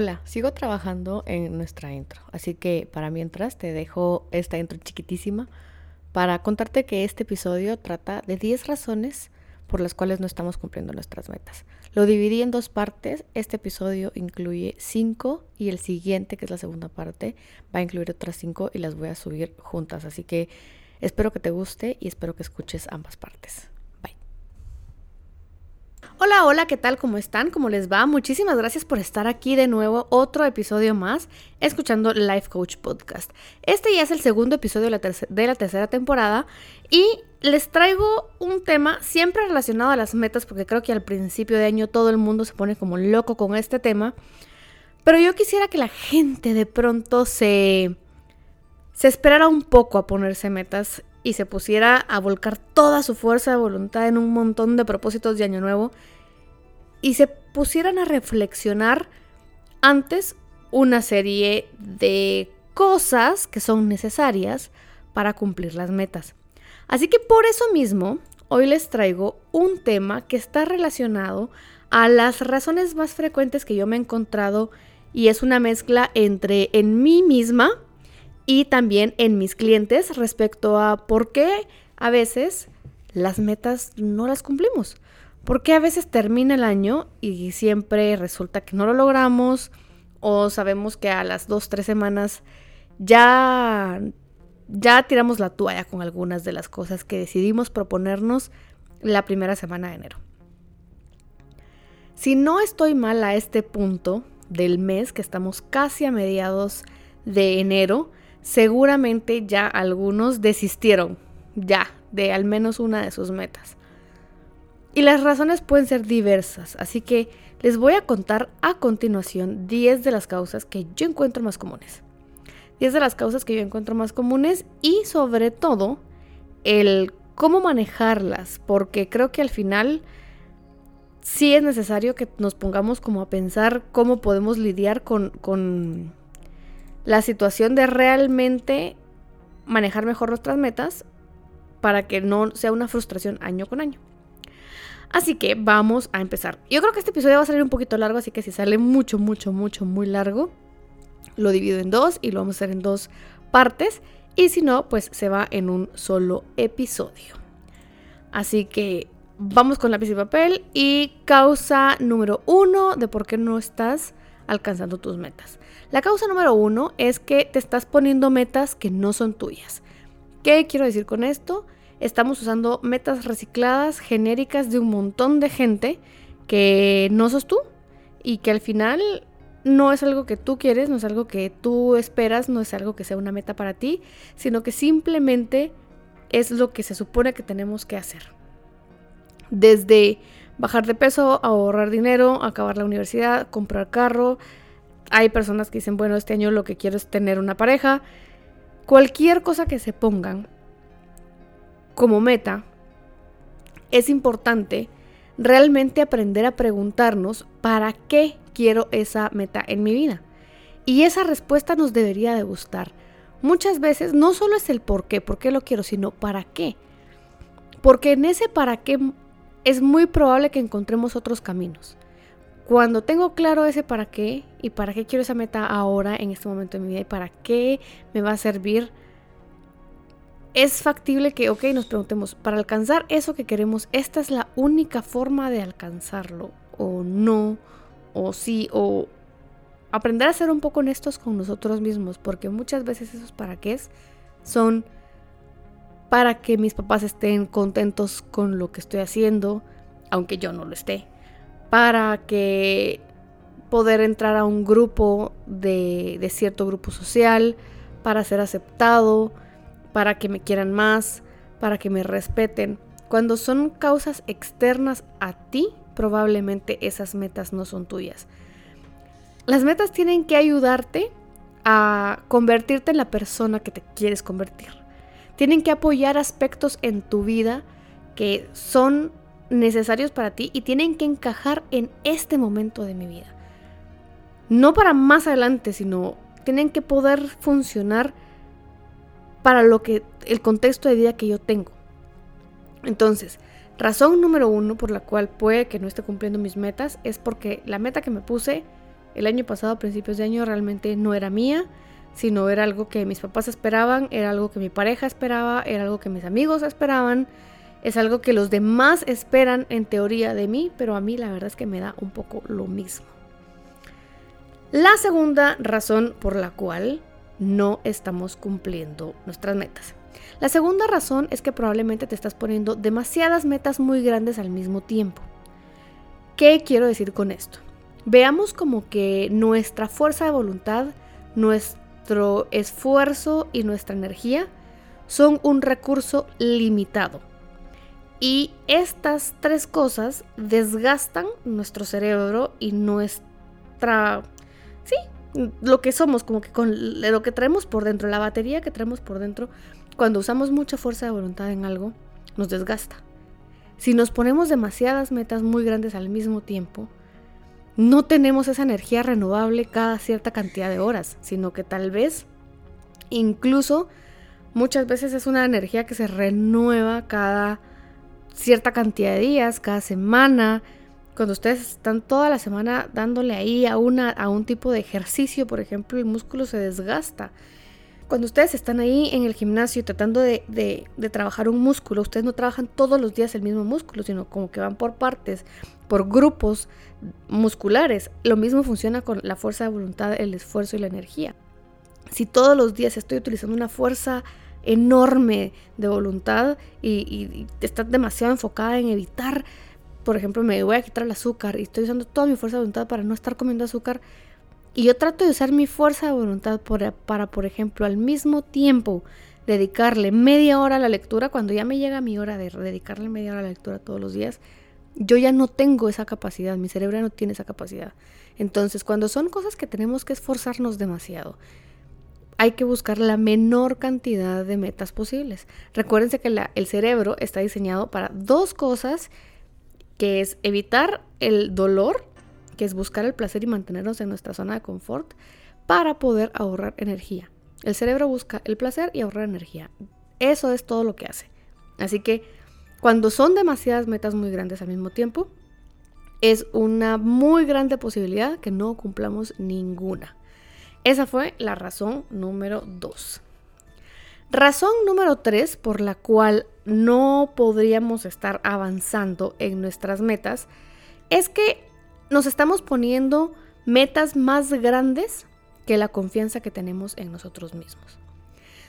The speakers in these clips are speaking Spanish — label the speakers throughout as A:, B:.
A: Hola, sigo trabajando en nuestra intro, así que para mientras te dejo esta intro chiquitísima para contarte que este episodio trata de 10 razones por las cuales no estamos cumpliendo nuestras metas. Lo dividí en dos partes, este episodio incluye 5 y el siguiente, que es la segunda parte, va a incluir otras 5 y las voy a subir juntas, así que espero que te guste y espero que escuches ambas partes. Hola, hola, ¿qué tal? ¿Cómo están? ¿Cómo les va? Muchísimas gracias por estar aquí de nuevo, otro episodio más, escuchando Life Coach Podcast. Este ya es el segundo episodio de la, tercera temporada y les traigo un tema siempre relacionado a las metas, porque creo que al principio de año todo el mundo se pone como loco con este tema. Pero yo quisiera que la gente de pronto se, se esperara un poco a ponerse metas y se pusiera a volcar toda su fuerza de voluntad en un montón de propósitos de año nuevo y se pusieran a reflexionar antes una serie de cosas que son necesarias para cumplir las metas. Así que por eso mismo, hoy les traigo un tema que está relacionado a las razones más frecuentes que yo me he encontrado y es una mezcla entre en mí misma y también en mis clientes respecto a por qué a veces las metas no las cumplimos. ¿Por qué a veces termina el año y siempre resulta que no lo logramos o sabemos que a las dos, tres semanas ya, ya tiramos la toalla con algunas de las cosas que decidimos proponernos la primera semana de enero? Si no estoy mal a este punto del mes, que estamos casi a mediados de enero, seguramente ya algunos desistieron ya de al menos una de sus metas. Y las razones pueden ser diversas, así que les voy a contar a continuación 10 de las causas que yo encuentro más comunes. 10 de las causas que yo encuentro más comunes y sobre todo el cómo manejarlas, porque creo que al final sí es necesario que nos pongamos como a pensar cómo podemos lidiar con, con la situación de realmente manejar mejor nuestras metas para que no sea una frustración año con año. Así que vamos a empezar. Yo creo que este episodio va a salir un poquito largo, así que si sale mucho, mucho, mucho, muy largo, lo divido en dos y lo vamos a hacer en dos partes. Y si no, pues se va en un solo episodio. Así que vamos con lápiz y papel y causa número uno de por qué no estás alcanzando tus metas. La causa número uno es que te estás poniendo metas que no son tuyas. ¿Qué quiero decir con esto? Estamos usando metas recicladas, genéricas de un montón de gente que no sos tú y que al final no es algo que tú quieres, no es algo que tú esperas, no es algo que sea una meta para ti, sino que simplemente es lo que se supone que tenemos que hacer. Desde bajar de peso, ahorrar dinero, acabar la universidad, comprar carro. Hay personas que dicen, bueno, este año lo que quiero es tener una pareja. Cualquier cosa que se pongan como meta, es importante realmente aprender a preguntarnos para qué quiero esa meta en mi vida. Y esa respuesta nos debería de gustar. Muchas veces no solo es el por qué, por qué lo quiero, sino para qué. Porque en ese para qué es muy probable que encontremos otros caminos. Cuando tengo claro ese para qué y para qué quiero esa meta ahora, en este momento de mi vida, y para qué me va a servir, es factible que, ok, nos preguntemos, para alcanzar eso que queremos, ¿esta es la única forma de alcanzarlo? ¿O no? ¿O sí? ¿O aprender a ser un poco honestos con nosotros mismos? Porque muchas veces esos para qué son para que mis papás estén contentos con lo que estoy haciendo, aunque yo no lo esté, para que poder entrar a un grupo de, de cierto grupo social, para ser aceptado, para que me quieran más, para que me respeten. Cuando son causas externas a ti, probablemente esas metas no son tuyas. Las metas tienen que ayudarte a convertirte en la persona que te quieres convertir. Tienen que apoyar aspectos en tu vida que son necesarios para ti y tienen que encajar en este momento de mi vida. No para más adelante, sino tienen que poder funcionar para lo que el contexto de vida que yo tengo. Entonces, razón número uno por la cual puede que no esté cumpliendo mis metas es porque la meta que me puse El año pasado, a principios de año, realmente no era mía, sino era algo que mis papás esperaban, era algo que mi pareja esperaba, era algo que mis amigos esperaban, es algo que los demás esperan en teoría de mí, pero a mí la verdad es que me da un poco lo mismo. La segunda razón por la cual no estamos cumpliendo nuestras metas. La segunda razón es que probablemente te estás poniendo demasiadas metas muy grandes al mismo tiempo. ¿Qué quiero decir con esto? Veamos como que nuestra fuerza de voluntad, nuestro esfuerzo y nuestra energía son un recurso limitado. Y estas tres cosas desgastan nuestro cerebro y nuestra... Sí, lo que somos, como que con lo que traemos por dentro, la batería que traemos por dentro, cuando usamos mucha fuerza de voluntad en algo, nos desgasta. Si nos ponemos demasiadas metas muy grandes al mismo tiempo, no tenemos esa energía renovable cada cierta cantidad de horas, sino que tal vez incluso muchas veces es una energía que se renueva cada cierta cantidad de días, cada semana, cuando ustedes están toda la semana dándole ahí a, una, a un tipo de ejercicio, por ejemplo, el músculo se desgasta. Cuando ustedes están ahí en el gimnasio tratando de, de, trabajar un músculo, ustedes no trabajan todos los días el mismo músculo, sino como que van por partes, por grupos musculares. Lo mismo funciona con la fuerza de voluntad, el esfuerzo y la energía. Si todos los días estoy utilizando una fuerza enorme de voluntad y, y, y estás demasiado enfocada en evitar por ejemplo, me voy a quitar el azúcar y estoy usando toda mi fuerza de voluntad para no estar comiendo azúcar, y yo trato de usar mi fuerza de voluntad para, por ejemplo, al mismo tiempo dedicarle media hora a la lectura, cuando ya me llega mi hora de dedicarle media hora a la lectura todos los días, yo ya no tengo esa capacidad, mi cerebro no tiene esa capacidad. Entonces, cuando son cosas que tenemos que esforzarnos demasiado, hay que buscar la menor cantidad de metas posibles. Recuérdense que el cerebro está diseñado para dos cosas que es evitar el dolor, que es buscar el placer y mantenernos en nuestra zona de confort para poder ahorrar energía. El cerebro busca el placer y ahorrar energía. Eso es todo lo que hace. Así que cuando son demasiadas metas muy grandes al mismo tiempo, es una muy grande posibilidad que no cumplamos ninguna. Esa fue la razón número dos. Razón número tres por la cual no podríamos estar avanzando en nuestras metas es que nos estamos poniendo metas más grandes que la confianza que tenemos en nosotros mismos.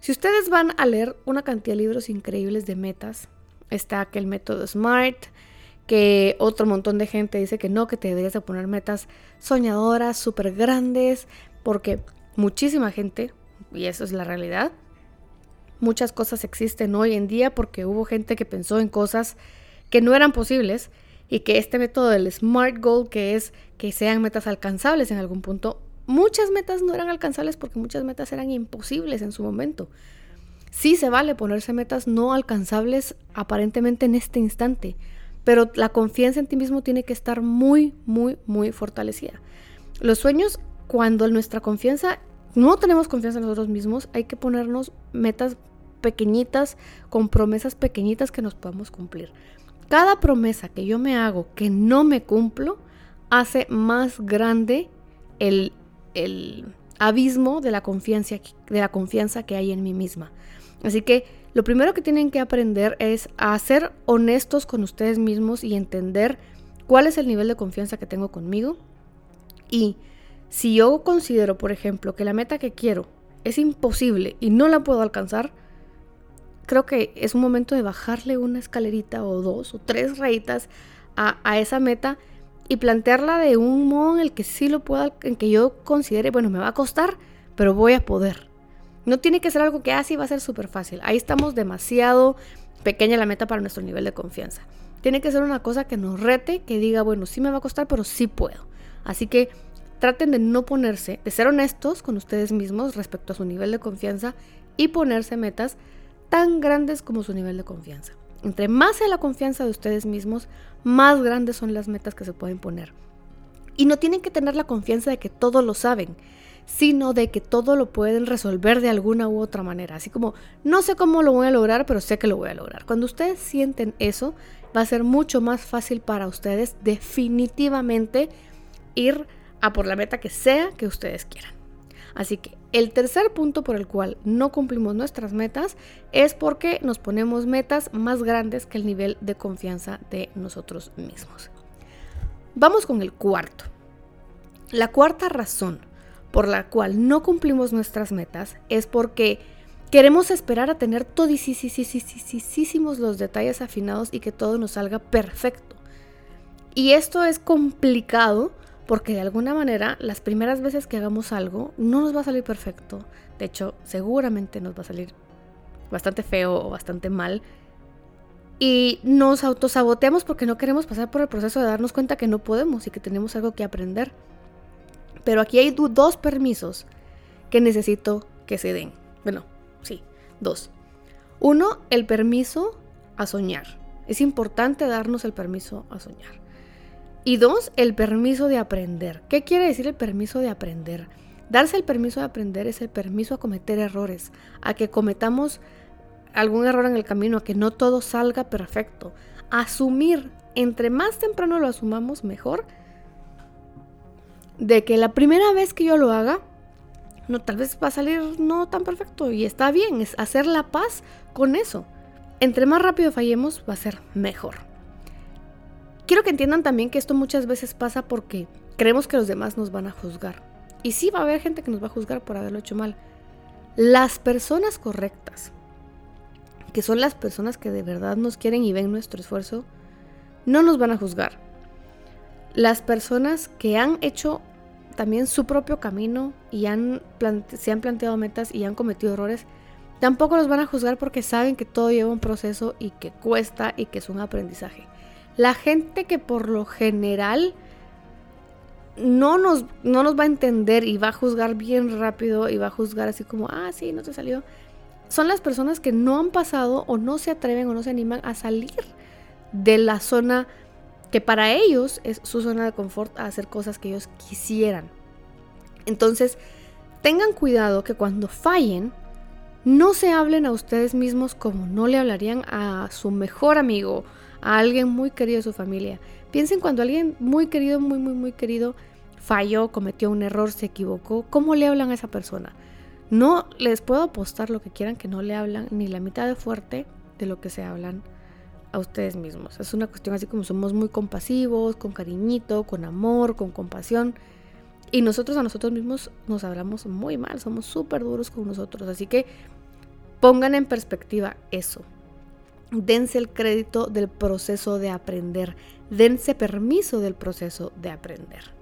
A: Si ustedes van a leer una cantidad de libros increíbles de metas, está aquel método SMART, que otro montón de gente dice que no, que te deberías de poner metas soñadoras, súper grandes, porque muchísima gente, y eso es la realidad, muchas cosas existen hoy en día porque hubo gente que pensó en cosas que no eran posibles y que este método del SMART Goal, que es que sean metas alcanzables en algún punto, muchas metas no eran alcanzables porque muchas metas eran imposibles en su momento. Sí se vale ponerse metas no alcanzables aparentemente en este instante, pero la confianza en ti mismo tiene que estar muy, muy, muy fortalecida. Los sueños, cuando nuestra confianza, no tenemos confianza en nosotros mismos, hay que ponernos metas pequeñitas, con promesas pequeñitas que nos podamos cumplir. Cada promesa que yo me hago que no me cumplo hace más grande el, el abismo de la, confianza, de la confianza que hay en mí misma. Así que lo primero que tienen que aprender es a ser honestos con ustedes mismos y entender cuál es el nivel de confianza que tengo conmigo. Y si yo considero, por ejemplo, que la meta que quiero es imposible y no la puedo alcanzar, creo que es un momento de bajarle una escalerita o dos o tres rayitas a, esa meta y plantearla de un modo en el que sí lo pueda, en que yo considere, bueno, me va a costar, pero voy a poder. No tiene que ser algo que así va a ser súper fácil. Ahí estamos demasiado pequeña la meta para nuestro nivel de confianza. Tiene que ser una cosa que nos rete, que diga, bueno, sí me va a costar, pero sí puedo. Así que traten de no ponerse, de ser honestos con ustedes mismos respecto a su nivel de confianza y ponerse metas tan grandes como su nivel de confianza. Entre más sea la confianza de ustedes mismos, más grandes son las metas que se pueden poner. Y no tienen que tener la confianza de que todo lo saben, sino de que todo lo pueden resolver de alguna u otra manera. Así como, no sé cómo lo voy a lograr, pero sé que lo voy a lograr. Cuando ustedes sienten eso, va a ser mucho más fácil para ustedes definitivamente ir a por la meta que sea que ustedes quieran. Así que el tercer punto por el cual no cumplimos nuestras metas es porque nos ponemos metas más grandes que el nivel de confianza de nosotros mismos. Vamos con el cuarto. La cuarta razón por la cual no cumplimos nuestras metas es porque queremos esperar a tener todisísimos los detalles afinados y que todo nos salga perfecto. Y esto es complicado porque de alguna manera las primeras veces que hagamos algo no nos va a salir perfecto. De hecho, seguramente nos va a salir bastante feo o bastante mal. Y nos autosaboteamos porque no queremos pasar por el proceso de darnos cuenta que no podemos y que tenemos algo que aprender. Pero aquí hay dos permisos que necesito que se den. Bueno, sí, dos. Uno, el permiso a soñar. Es importante darnos el permiso a soñar. Y dos, el permiso de aprender. ¿Qué quiere decir el permiso de aprender? Darse el permiso de aprender es el permiso a cometer errores, a que cometamos algún error en el camino, a que no todo salga perfecto. Asumir, entre más temprano lo asumamos, mejor. De que la primera vez que yo lo haga, no, tal vez va a salir no tan perfecto y está bien, es hacer la paz con eso. Entre más rápido fallemos, va a ser mejor. Quiero que entiendan también que esto muchas veces pasa porque creemos que los demás nos van a juzgar. Y sí va a haber gente que nos va a juzgar por haberlo hecho mal. Las personas correctas, que son las personas que de verdad nos quieren y ven nuestro esfuerzo, no nos van a juzgar. Las personas que han hecho también su propio camino y han se han planteado metas y han cometido errores, tampoco los van a juzgar porque saben que todo lleva un proceso y que cuesta y que es un aprendizaje. La gente que por lo general no nos, no nos va a entender y va a juzgar bien rápido y va a juzgar así como, ah, sí, no te salió. Son las personas que no han pasado o no se atreven o no se animan a salir de la zona que para ellos es su zona de confort a hacer cosas que ellos quisieran. Entonces, tengan cuidado que cuando fallen, no se hablen a ustedes mismos como no le hablarían a su mejor amigo, a alguien muy querido de su familia. Piensen cuando alguien muy querido, muy, muy, muy querido falló, cometió un error, se equivocó, ¿cómo le hablan a esa persona? No les puedo apostar lo que quieran que no le hablan ni la mitad de fuerte de lo que se hablan a ustedes mismos. Es una cuestión así como somos muy compasivos, con cariñito, con amor, con compasión. Y nosotros a nosotros mismos nos hablamos muy mal, somos súper duros con nosotros. Así que pongan en perspectiva eso dense el crédito del proceso de aprender, dense permiso del proceso de aprender.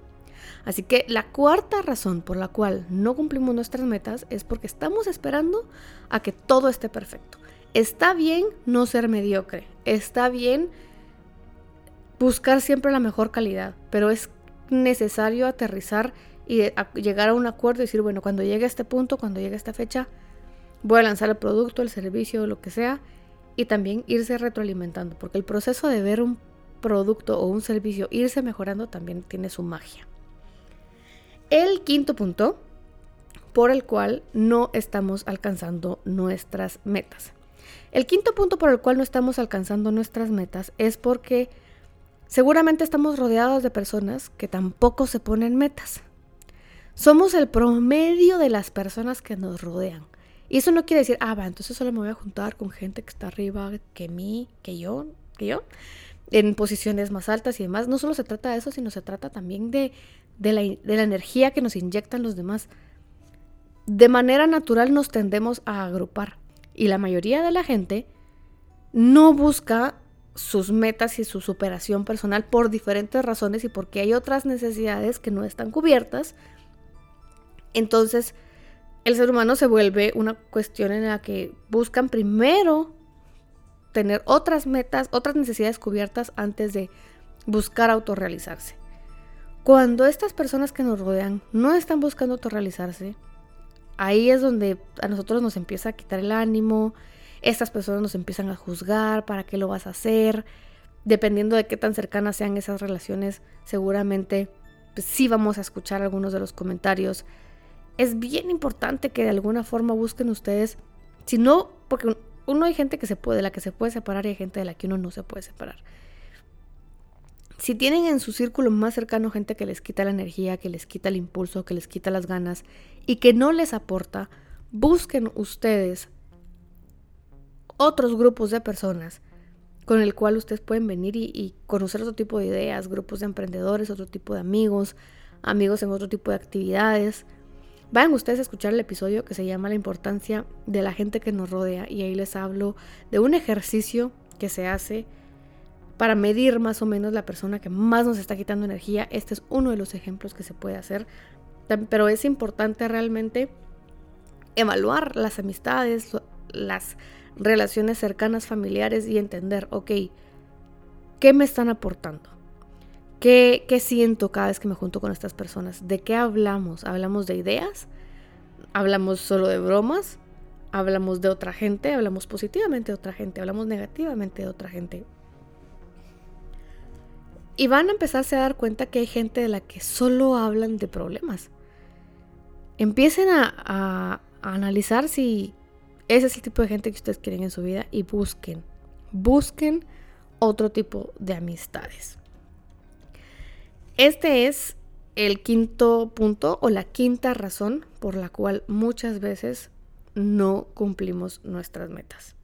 A: Así que la cuarta razón por la cual no cumplimos nuestras metas es porque estamos esperando a que todo esté perfecto. Está bien no ser mediocre, está bien buscar siempre la mejor calidad, pero es necesario aterrizar y llegar a un acuerdo y decir, bueno, cuando llegue a este punto, cuando llegue a esta fecha, voy a lanzar el producto, el servicio, lo que sea, y también irse retroalimentando, porque el proceso de ver un producto o un servicio irse mejorando también tiene su magia. El quinto punto por el cual no estamos alcanzando nuestras metas. El quinto punto por el cual no estamos alcanzando nuestras metas es porque seguramente estamos rodeados de personas que tampoco se ponen metas. Somos el promedio de las personas que nos rodean. Y eso no quiere decir, ah, va, entonces solo me voy a juntar con gente que está arriba que mí, que yo, que yo, en posiciones más altas y demás. No solo se trata de eso, sino se trata también de, de, la, de la energía que nos inyectan los demás. De manera natural nos tendemos a agrupar. Y la mayoría de la gente no busca sus metas y su superación personal por diferentes razones y porque hay otras necesidades que no están cubiertas. Entonces, el ser humano se vuelve una cuestión en la que buscan primero tener otras metas, otras necesidades cubiertas antes de buscar autorrealizarse. Cuando estas personas que nos rodean no están buscando autorrealizarse, ahí es donde a nosotros nos empieza a quitar el ánimo, estas personas nos empiezan a juzgar, ¿para qué lo vas a hacer? Dependiendo de qué tan cercanas sean esas relaciones, seguramente pues, sí vamos a escuchar algunos de los comentarios es bien importante que de alguna forma busquen ustedes, si no, porque uno hay gente que se puede, de la que se puede separar y hay gente de la que uno no se puede separar. Si tienen en su círculo más cercano gente que les quita la energía, que les quita el impulso, que les quita las ganas y que no les aporta, busquen ustedes otros grupos de personas con el cual ustedes pueden venir y, conocer otro tipo de ideas, grupos de emprendedores, otro tipo de amigos, amigos en otro tipo de actividades. Vayan ustedes a escuchar el episodio que se llama La importancia de la gente que nos rodea y ahí les hablo de un ejercicio que se hace para medir más o menos la persona que más nos está quitando energía. Este es uno de los ejemplos que se puede hacer, pero es importante realmente evaluar las amistades, las relaciones cercanas, familiares y entender, ok, ¿qué me están aportando? ¿Qué, ¿Qué siento cada vez que me junto con estas personas? ¿De qué hablamos? ¿Hablamos de ideas? ¿Hablamos solo de bromas? ¿Hablamos de otra gente? ¿Hablamos positivamente de otra gente? ¿Hablamos negativamente de otra gente? Y van a empezarse a dar cuenta que hay gente de la que solo hablan de problemas. Empiecen a, a analizar si ese es el tipo de gente que ustedes quieren en su vida y busquen, busquen otro tipo de amistades. Este es el quinto punto o la quinta razón por la cual muchas veces no cumplimos nuestras metas.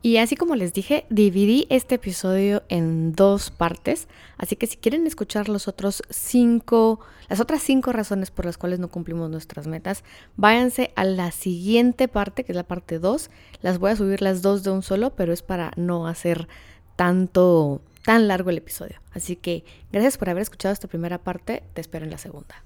A: Y así como les dije, dividí este episodio en dos partes, así que si quieren escuchar los otros cinco, las otras cinco razones por las cuales no cumplimos nuestras metas, váyanse a la siguiente parte, que es la parte 2. Las voy a subir las dos de un solo, pero es para no hacer tanto, tan largo el episodio. Así que gracias por haber escuchado esta primera parte, te espero en la segunda.